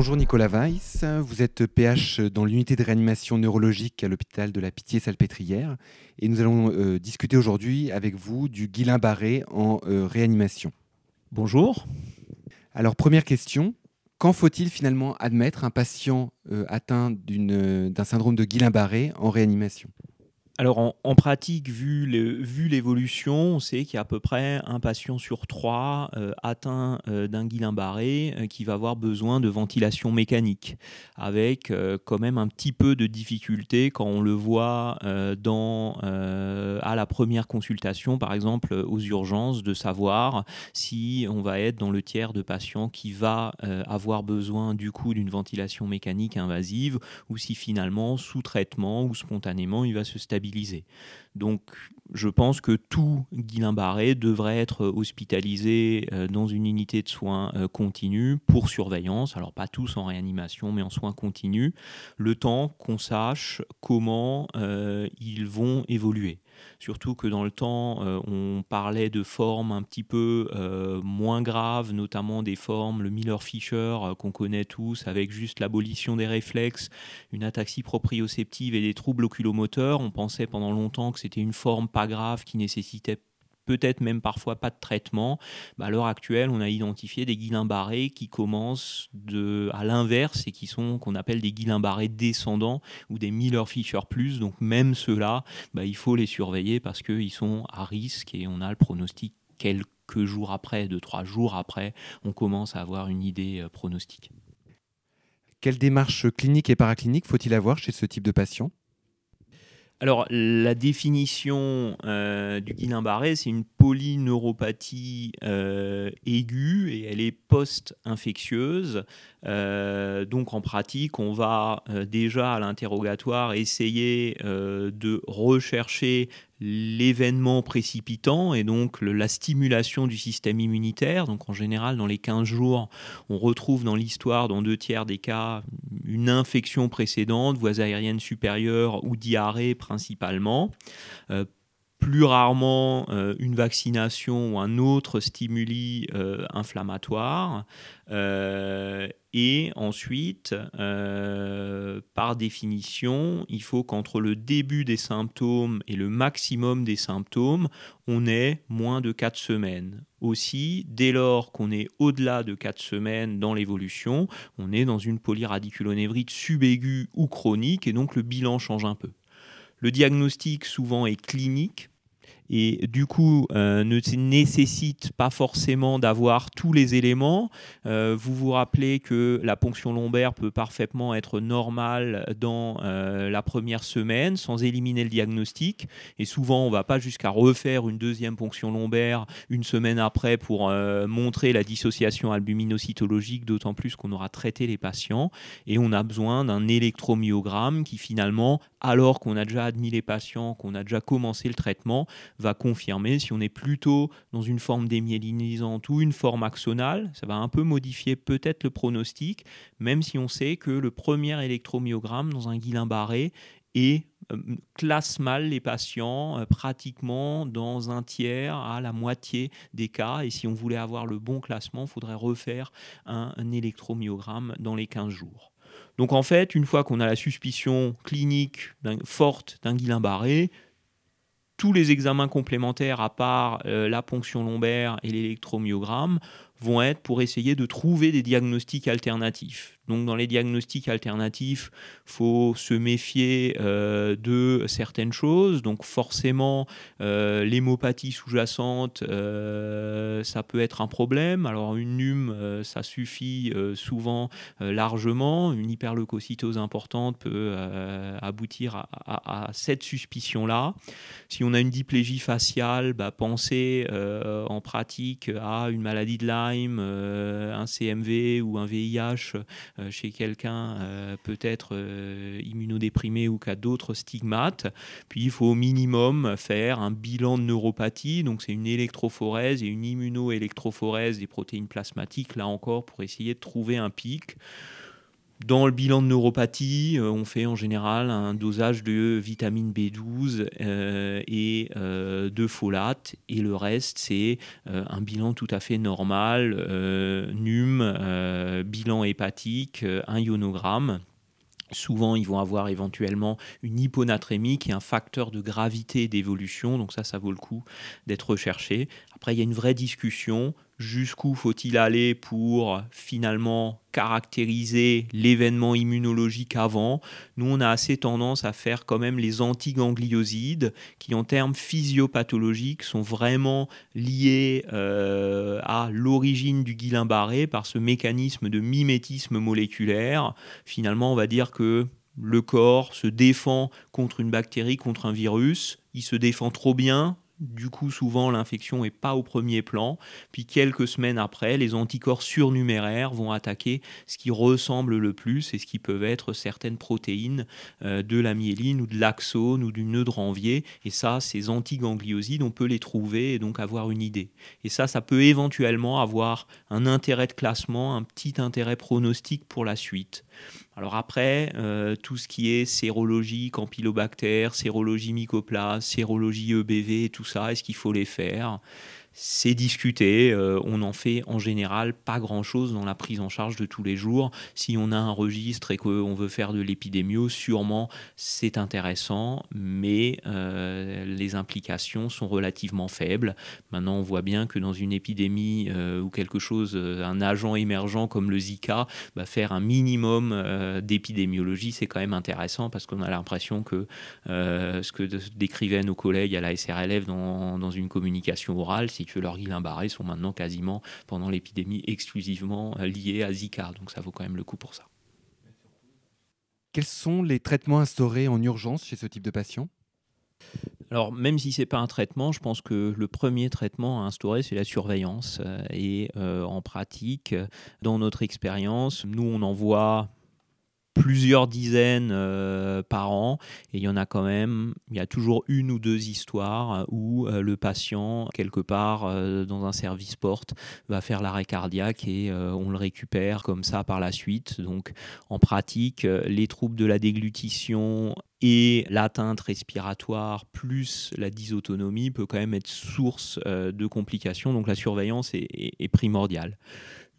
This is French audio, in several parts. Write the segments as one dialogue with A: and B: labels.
A: Bonjour Nicolas Weiss, vous êtes PH dans l'unité de réanimation neurologique à l'hôpital de la Pitié-Salpêtrière et nous allons euh, discuter aujourd'hui avec vous du Guillain-Barré en euh, réanimation.
B: Bonjour.
A: Alors première question, quand faut-il finalement admettre un patient euh, atteint d'un syndrome de Guillain-Barré en réanimation?
B: Alors en, pratique, vu l'évolution, on sait qu'il y a à peu près un patient sur trois euh, atteint euh, d'un Guillain-Barré euh, qui va avoir besoin de ventilation mécanique, avec quand même un petit peu de difficulté quand on le voit à la première consultation, par exemple aux urgences, de savoir si on va être dans le tiers de patients qui va avoir besoin du coup d'une ventilation mécanique invasive, ou si finalement sous traitement ou spontanément il va se stabiliser donc je pense que tout Guillain-Barré devrait être hospitalisé euh, dans une unité de soins euh, continus pour surveillance, alors pas tous en réanimation, mais en soins continus, le temps qu'on sache comment euh, ils vont évoluer. Surtout que dans le temps, euh, on parlait de formes un petit peu euh, moins graves, notamment des formes, le Miller-Fisher euh, qu'on connaît tous, avec juste l'abolition des réflexes, une ataxie proprioceptive et des troubles oculomoteurs. On pensait pendant longtemps que c'était une forme pas grave qui nécessitait peut-être même parfois pas de traitement. Bah, à l'heure actuelle, on a identifié des Guillain-Barré qui commencent de, à l'inverse et qui sont qu'on appelle des Guillain-Barré descendants ou des Miller-Fisher plus. Donc même ceux-là, bah, il faut les surveiller parce qu'ils sont à risque et on a le pronostic quelques jours après, deux, trois jours après, on commence à avoir une idée euh, pronostique.
A: Quelle démarche clinique et paraclinique faut-il avoir chez ce type de patient?
B: Alors, la définition euh, du Guillain-Barré, c'est une polyneuropathie euh, aiguë et elle est post-infectieuse. Euh, donc, en pratique, on va déjà à l'interrogatoire essayer de rechercher l'événement précipitant et donc la stimulation du système immunitaire. Donc en général, dans les 15 jours, on retrouve dans l'histoire, dans deux tiers des cas, une infection précédente, voies aériennes supérieures ou diarrhée principalement. Euh, plus rarement euh, une vaccination ou un autre stimuli euh, inflammatoire. Euh, et ensuite, par définition, il faut qu'entre le début des symptômes et le maximum des symptômes, on ait moins de 4 semaines. Aussi, dès lors qu'on est au-delà de 4 semaines dans l'évolution, on est dans une polyradiculonévrite subaiguë ou chronique, et donc le bilan change un peu. Le diagnostic souvent est clinique, et du coup euh, ne nécessite pas forcément d'avoir tous les éléments. Euh, vous vous rappelez que la ponction lombaire peut parfaitement être normale dans euh, la première semaine sans éliminer le diagnostic. Et souvent, on ne va pas jusqu'à refaire une deuxième ponction lombaire une semaine après pour montrer la dissociation albuminocytologique, d'autant plus qu'on aura traité les patients. Et on a besoin d'un électromyogramme qui finalement, alors qu'on a déjà admis les patients, qu'on a déjà commencé le traitement, va confirmer si on est plutôt dans une forme démyélinisante ou une forme axonale. Ça va un peu modifier peut-être le pronostic, même si on sait que le premier électromyogramme dans un Guillain-Barré est euh, classe mal les patients euh, pratiquement dans un tiers à la moitié des cas. Et si on voulait avoir le bon classement, il faudrait refaire un, un électromyogramme dans les 15 jours. Donc en fait, une fois qu'on a la suspicion clinique forte d'un Guillain-Barré, tous les examens complémentaires, à part euh, la ponction lombaire et l'électromyogramme, vont être pour essayer de trouver des diagnostics alternatifs. Donc dans les diagnostics alternatifs, faut se méfier euh, de certaines choses. Donc forcément, euh, l'hémopathie sous-jacente, euh, ça peut être un problème. Alors une NUM, ça suffit souvent largement. Une hyperleucocytose importante peut aboutir à, cette suspicion-là. Si on a une diplégie faciale, bah, pensez en pratique à une maladie de Lyme, un CMV ou un VIH chez quelqu'un euh, peut-être euh, immunodéprimé ou qui d'autres stigmates. Puis il faut au minimum faire un bilan de neuropathie, donc c'est une électrophorèse et une immunoélectrophorèse des protéines plasmatiques, là encore, pour essayer de trouver un pic Dans le bilan de neuropathie, euh, on fait en général un dosage de vitamine B12 euh, et euh, de folate, et le reste, c'est un bilan tout à fait normal, NUM, bilan hépatique, un ionogramme. Souvent, ils vont avoir éventuellement une hyponatrémie qui est un facteur de gravité d'évolution, donc ça, ça vaut le coup d'être recherché. Après, il y a une vraie discussion jusqu'où faut-il aller pour finalement caractériser l'événement immunologique avant. Nous, on a assez tendance à faire quand même les antigangliosides qui, en termes physiopathologiques, sont vraiment liés euh, à l'origine du Guillain-Barré par ce mécanisme de mimétisme moléculaire. Finalement, on va dire que le corps se défend contre une bactérie, contre un virus. Il se défend trop bien, du coup, souvent, l'infection n'est pas au premier plan. Puis quelques semaines après, les anticorps surnuméraires vont attaquer ce qui ressemble le plus et ce qui peuvent être certaines protéines euh, de la myéline ou de l'axone ou du nœud de Ranvier. Et ça, ces antigangliosides, on peut les trouver et donc avoir une idée. Et ça, ça peut éventuellement avoir un intérêt de classement, un petit intérêt pronostic pour la suite. Alors après, euh, tout ce qui est sérologie campylobactère, sérologie mycoplasme, sérologie EBV, tout ça, est-ce qu'il faut les faire? C'est discuté. Euh, on en fait en général pas grand-chose dans la prise en charge de tous les jours. Si on a un registre et qu'on veut faire de l'épidémio, sûrement c'est intéressant, mais euh, les implications sont relativement faibles. Maintenant, on voit bien que dans une épidémie euh, ou quelque chose, un agent émergent comme le Zika, bah, faire un minimum d'épidémiologie, c'est quand même intéressant parce qu'on a l'impression que ce que décrivaient nos collègues à la SRLF dans, dans une communication orale, que leurs Guillain-Barré sont maintenant quasiment, pendant l'épidémie, exclusivement euh, liés à Zika. Donc ça vaut quand même le coup pour ça.
A: Quels sont les traitements instaurés en urgence chez ce type de patient?
B: Alors, même si ce n'est pas un traitement, je pense que le premier traitement à instaurer, c'est la surveillance. Euh, et euh, en pratique, dans notre expérience, nous, on en voit plusieurs dizaines euh, par an et il y en a quand même, il y a toujours une ou deux histoires où euh, le patient, quelque part euh, dans un service porte, va faire l'arrêt cardiaque et on le récupère comme ça par la suite. Donc en pratique, les troubles de la déglutition et l'atteinte respiratoire plus la dysautonomie peut quand même être source de complications. Donc la surveillance est primordiale.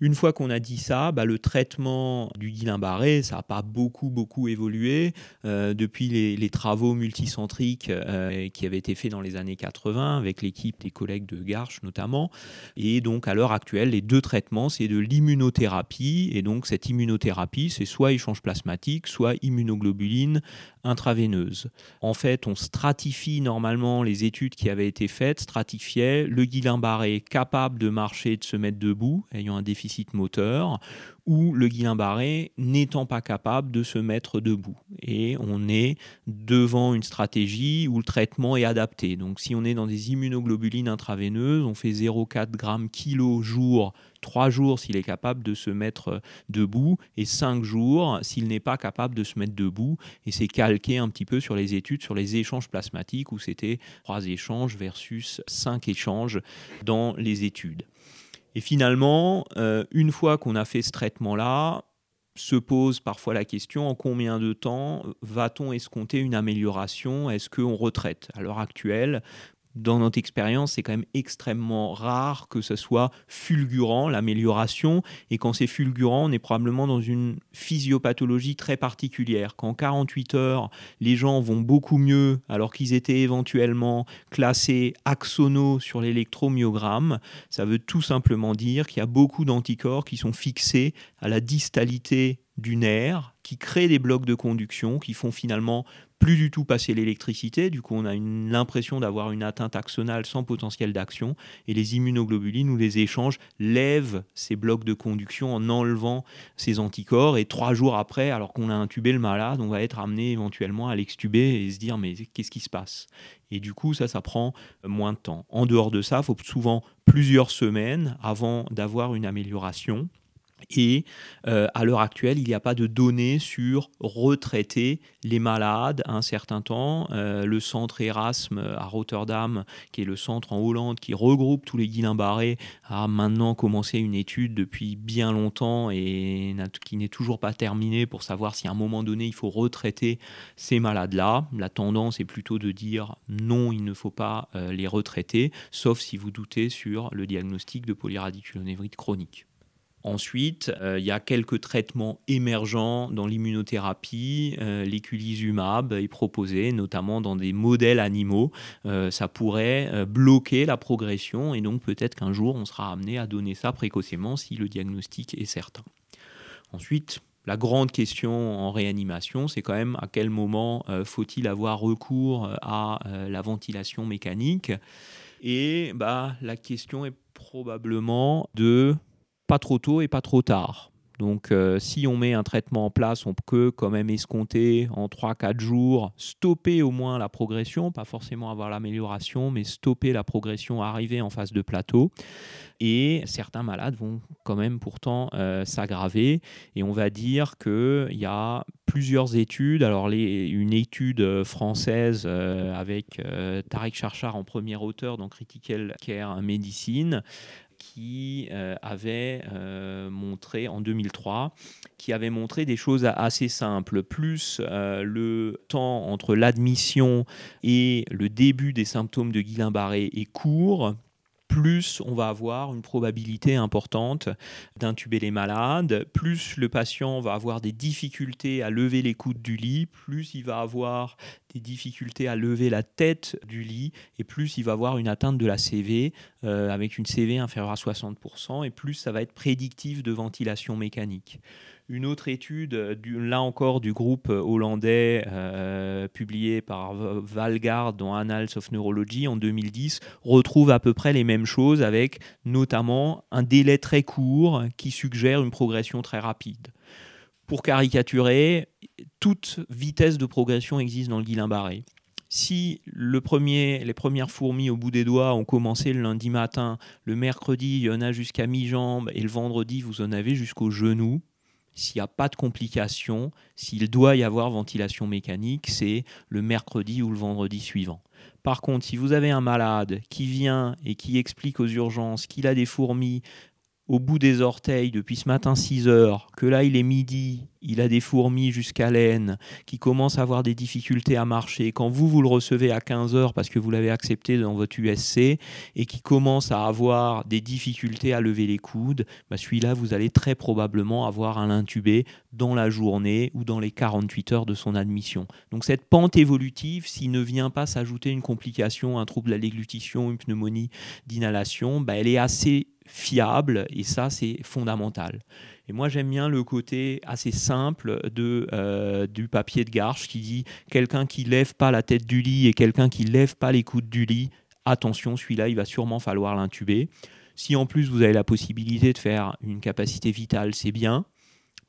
B: Une fois qu'on a dit ça, bah, le traitement du Guillain-Barré, ça n'a pas beaucoup, beaucoup évolué euh, depuis les, travaux multicentriques euh, qui avaient été faits dans les années 80 avec l'équipe des collègues de Garches notamment. Et donc, à l'heure actuelle, les deux traitements, c'est de l'immunothérapie. Et donc, cette immunothérapie, c'est soit échange plasmatique, soit immunoglobuline intraveineuse. En fait, on stratifie normalement les études qui avaient été faites, stratifiaient le Guillain-Barré capable de marcher, de se mettre debout, ayant un déficit moteur, ou le Guillain-Barré n'étant pas capable de se mettre debout. Et on est devant une stratégie où le traitement est adapté. Donc si on est dans des immunoglobulines intraveineuses, on fait 0,4 g kilo jour 3 jours s'il est capable de se mettre debout et 5 jours s'il n'est pas capable de se mettre debout. Et c'est calqué un petit peu sur les études sur les échanges plasmatiques où c'était 3 échanges versus 5 échanges dans les études. Et finalement, euh, une fois qu'on a fait ce traitement-là, se pose parfois la question en combien de temps va-t-on escompter une amélioration? Est-ce qu'on retraite? À l'heure actuelle, dans notre expérience, c'est quand même extrêmement rare que ce soit fulgurant, l'amélioration. Et quand c'est fulgurant, on est probablement dans une physiopathologie très particulière. Qu'en 48 heures, les gens vont beaucoup mieux alors qu'ils étaient éventuellement classés axonaux sur l'électromyogramme, ça veut tout simplement dire qu'il y a beaucoup d'anticorps qui sont fixés à la distalité du nerf, qui créent des blocs de conduction, qui font finalement plus du tout passer l'électricité. Du coup, on a l'impression d'avoir une atteinte axonale sans potentiel d'action. Et les immunoglobulines ou les échanges lèvent ces blocs de conduction en enlevant ces anticorps. Et trois jours après, alors qu'on a intubé le malade, on va être amené éventuellement à l'extuber et se dire mais qu'est-ce qui se passe? Et du coup, ça, ça prend moins de temps. En dehors de ça, il faut souvent plusieurs semaines avant d'avoir une amélioration. Et euh, à l'heure actuelle, il n'y a pas de données sur retraiter les malades à un certain temps. Euh, le centre Erasme à Rotterdam, qui est le centre en Hollande qui regroupe tous les Guillain-Barré, a maintenant commencé une étude depuis bien longtemps et qui n'est toujours pas terminée pour savoir si à un moment donné il faut retraiter ces malades-là. La tendance est plutôt de dire non, il ne faut pas euh, les retraiter, sauf si vous doutez sur le diagnostic de polyradiculonévrite chronique. Ensuite, euh, il y a quelques traitements émergents dans l'immunothérapie. Euh, L'éculizumab est proposé, notamment dans des modèles animaux. Euh, ça pourrait bloquer la progression et donc peut-être qu'un jour on sera amené à donner ça précocement si le diagnostic est certain. Ensuite, la grande question en réanimation, c'est quand même à quel moment faut-il avoir recours à la ventilation mécanique? Et bah, la question est probablement de pas trop tôt et pas trop tard. Donc euh, si on met un traitement en place, on peut quand même escompter en 3-4 jours, stopper au moins la progression, pas forcément avoir l'amélioration, mais stopper la progression, arriver en phase de plateau. Et certains malades vont quand même pourtant euh, s'aggraver. Et on va dire qu'il y a plusieurs études. Alors une étude française euh, avec Tariq Charchar en premier auteur dans Critical Care Medicine qui euh, avait euh, montré en 2003, qui avait montré des choses assez simples. Plus euh, le temps entre l'admission et le début des symptômes de Guillain-Barré est court, plus on va avoir une probabilité importante d'intuber les malades, plus le patient va avoir des difficultés à lever les coudes du lit, plus il va avoir des difficultés à lever la tête du lit, et plus il va avoir une atteinte de la CV euh, avec une CV inférieure à 60%, et plus ça va être prédictif de ventilation mécanique. Une autre étude, là encore du groupe hollandais euh, publié par Valgaard dans Annals of Neurology en 2010, retrouve à peu près les mêmes choses avec notamment un délai très court qui suggère une progression très rapide. Pour caricaturer, toute vitesse de progression existe dans le Guillain-Barré si les premières fourmis au bout des doigts ont commencé le lundi matin, le mercredi, il y en a jusqu'à mi-jambe, et le vendredi, vous en avez jusqu'au genou, s'il n'y a pas de complications, s'il doit y avoir ventilation mécanique, c'est le mercredi ou le vendredi suivant. Par contre, si vous avez un malade qui vient et qui explique aux urgences qu'il a des fourmis au bout des orteils depuis ce matin 6 heures, que là il est midi, il a des fourmis jusqu'à l'aine, qui commence à avoir des difficultés à marcher, quand vous, vous le recevez à 15 heures parce que vous l'avez accepté dans votre USC, et qui commence à avoir des difficultés à lever les coudes, bah celui-là, vous allez très probablement avoir un intubé dans la journée ou dans les 48 heures de son admission. Donc cette pente évolutive, s'il ne vient pas s'ajouter une complication, un trouble à déglutition, une pneumonie d'inhalation, bah elle est assez fiable et ça c'est fondamental. Et moi j'aime bien le côté assez simple de, euh, du papier de Garche qui dit quelqu'un qui lève pas la tête du lit et quelqu'un qui lève pas les coudes du lit, attention celui-là il va sûrement falloir l'intuber. Si en plus vous avez la possibilité de faire une capacité vitale, c'est bien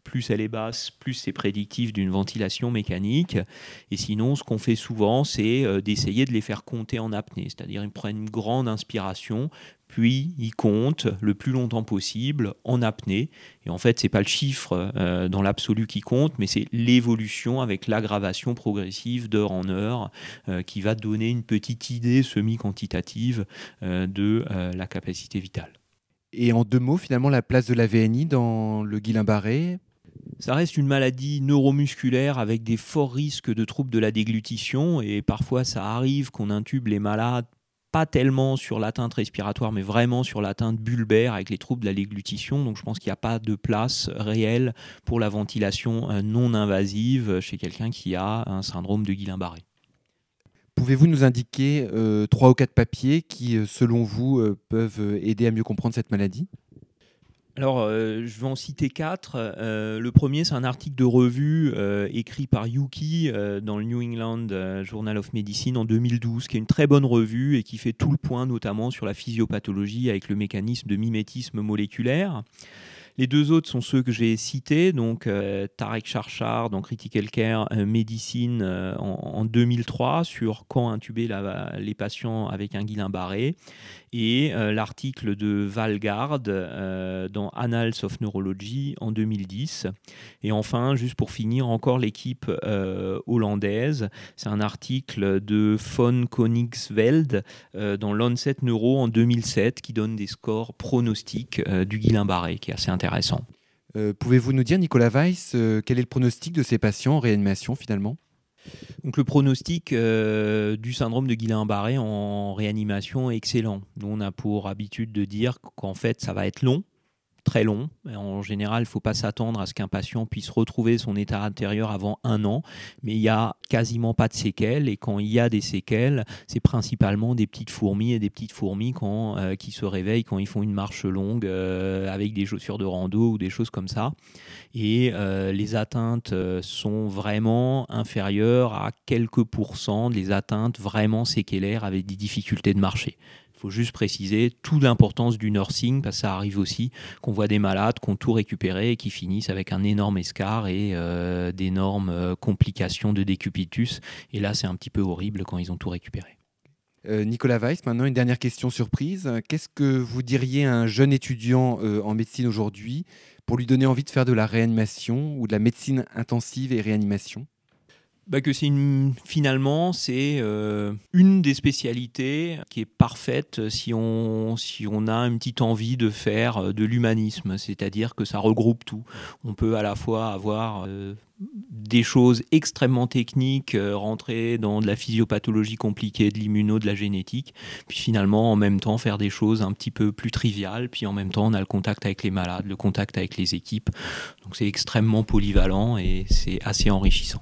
B: plus elle est basse, plus c'est prédictif d'une ventilation mécanique. Et sinon, ce qu'on fait souvent, c'est euh, d'essayer de les faire compter en apnée. C'est-à-dire, ils prennent une grande inspiration, puis ils comptent le plus longtemps possible en apnée. Et en fait, ce n'est pas le chiffre euh, dans l'absolu qui compte, mais c'est l'évolution avec l'aggravation progressive d'heure en heure euh, qui va donner une petite idée semi-quantitative de la capacité vitale.
A: Et en deux mots, finalement, la place de la VNI dans le Guillain-Barré
B: ça reste une maladie neuromusculaire avec des forts risques de troubles de la déglutition et parfois ça arrive qu'on intube les malades pas tellement sur l'atteinte respiratoire, mais vraiment sur l'atteinte bulbaire avec les troubles de la déglutition. Donc je pense qu'il n'y a pas de place réelle pour la ventilation euh, non invasive chez quelqu'un qui a un syndrome de Guillain-Barré.
A: Pouvez-vous nous indiquer euh, trois ou quatre papiers qui, euh, selon vous, peuvent aider à mieux comprendre cette maladie?
B: Alors, euh, je vais en citer quatre. Euh, le premier, c'est un article de revue euh, écrit par Yuki dans le New England Journal of Medicine en 2012, qui est une très bonne revue et qui fait tout le point, notamment sur la physiopathologie avec le mécanisme de mimétisme moléculaire. Les deux autres sont ceux que j'ai cités, donc euh, Tarek Charchar dans Critical Care euh, Medicine euh, en, 2003 sur quand intuber les patients avec un Guillain-Barré et l'article de Valgard dans Annals of Neurology en 2010. Et enfin, juste pour finir, encore l'équipe hollandaise, c'est un article de von Koningsveld dans Lancet Neuro en 2007 qui donne des scores pronostiques du Guillain-Barré, qui est assez intéressant.
A: Euh, pouvez-vous nous dire, Nicolas Weiss, euh, quel est le pronostic de ces patients en réanimation finalement?
B: Donc le pronostic euh, du syndrome de Guillain-Barré en réanimation est excellent. Nous, on a pour habitude de dire qu'en fait, ça va être long, très long. En général, il ne faut pas s'attendre à ce qu'un patient puisse retrouver son état intérieur avant un an, mais il n'y a quasiment pas de séquelles. Et quand il y a des séquelles, c'est principalement des petites fourmis et des petites fourmis euh, qui se réveillent quand ils font une marche longue euh, avec des chaussures de rando ou des choses comme ça. Et euh, les atteintes sont vraiment inférieures à quelques pourcents des atteintes vraiment séquellaires avec des difficultés de marcher faut juste préciser toute l'importance du nursing, parce que ça arrive aussi qu'on voit des malades qui ont tout récupéré et qui finissent avec un énorme escar et euh, d'énormes euh, complications de décubitus. Et là, c'est un petit peu horrible quand ils ont tout récupéré.
A: Euh, Nicolas Weiss, maintenant une dernière question surprise. Qu'est-ce que vous diriez à un jeune étudiant en médecine aujourd'hui pour lui donner envie de faire de la réanimation ou de la médecine intensive et réanimation?
B: Bah que c'est finalement c'est euh, une des spécialités qui est parfaite si on si on a une petite envie de faire euh, de l'humanisme, c'est-à-dire que ça regroupe tout. On peut à la fois avoir euh, des choses extrêmement techniques, rentrer dans de la physiopathologie compliquée, de l'immuno, de la génétique, puis finalement en même temps faire des choses un petit peu plus triviales, puis en même temps on a le contact avec les malades, le contact avec les équipes. Donc c'est extrêmement polyvalent et c'est assez enrichissant.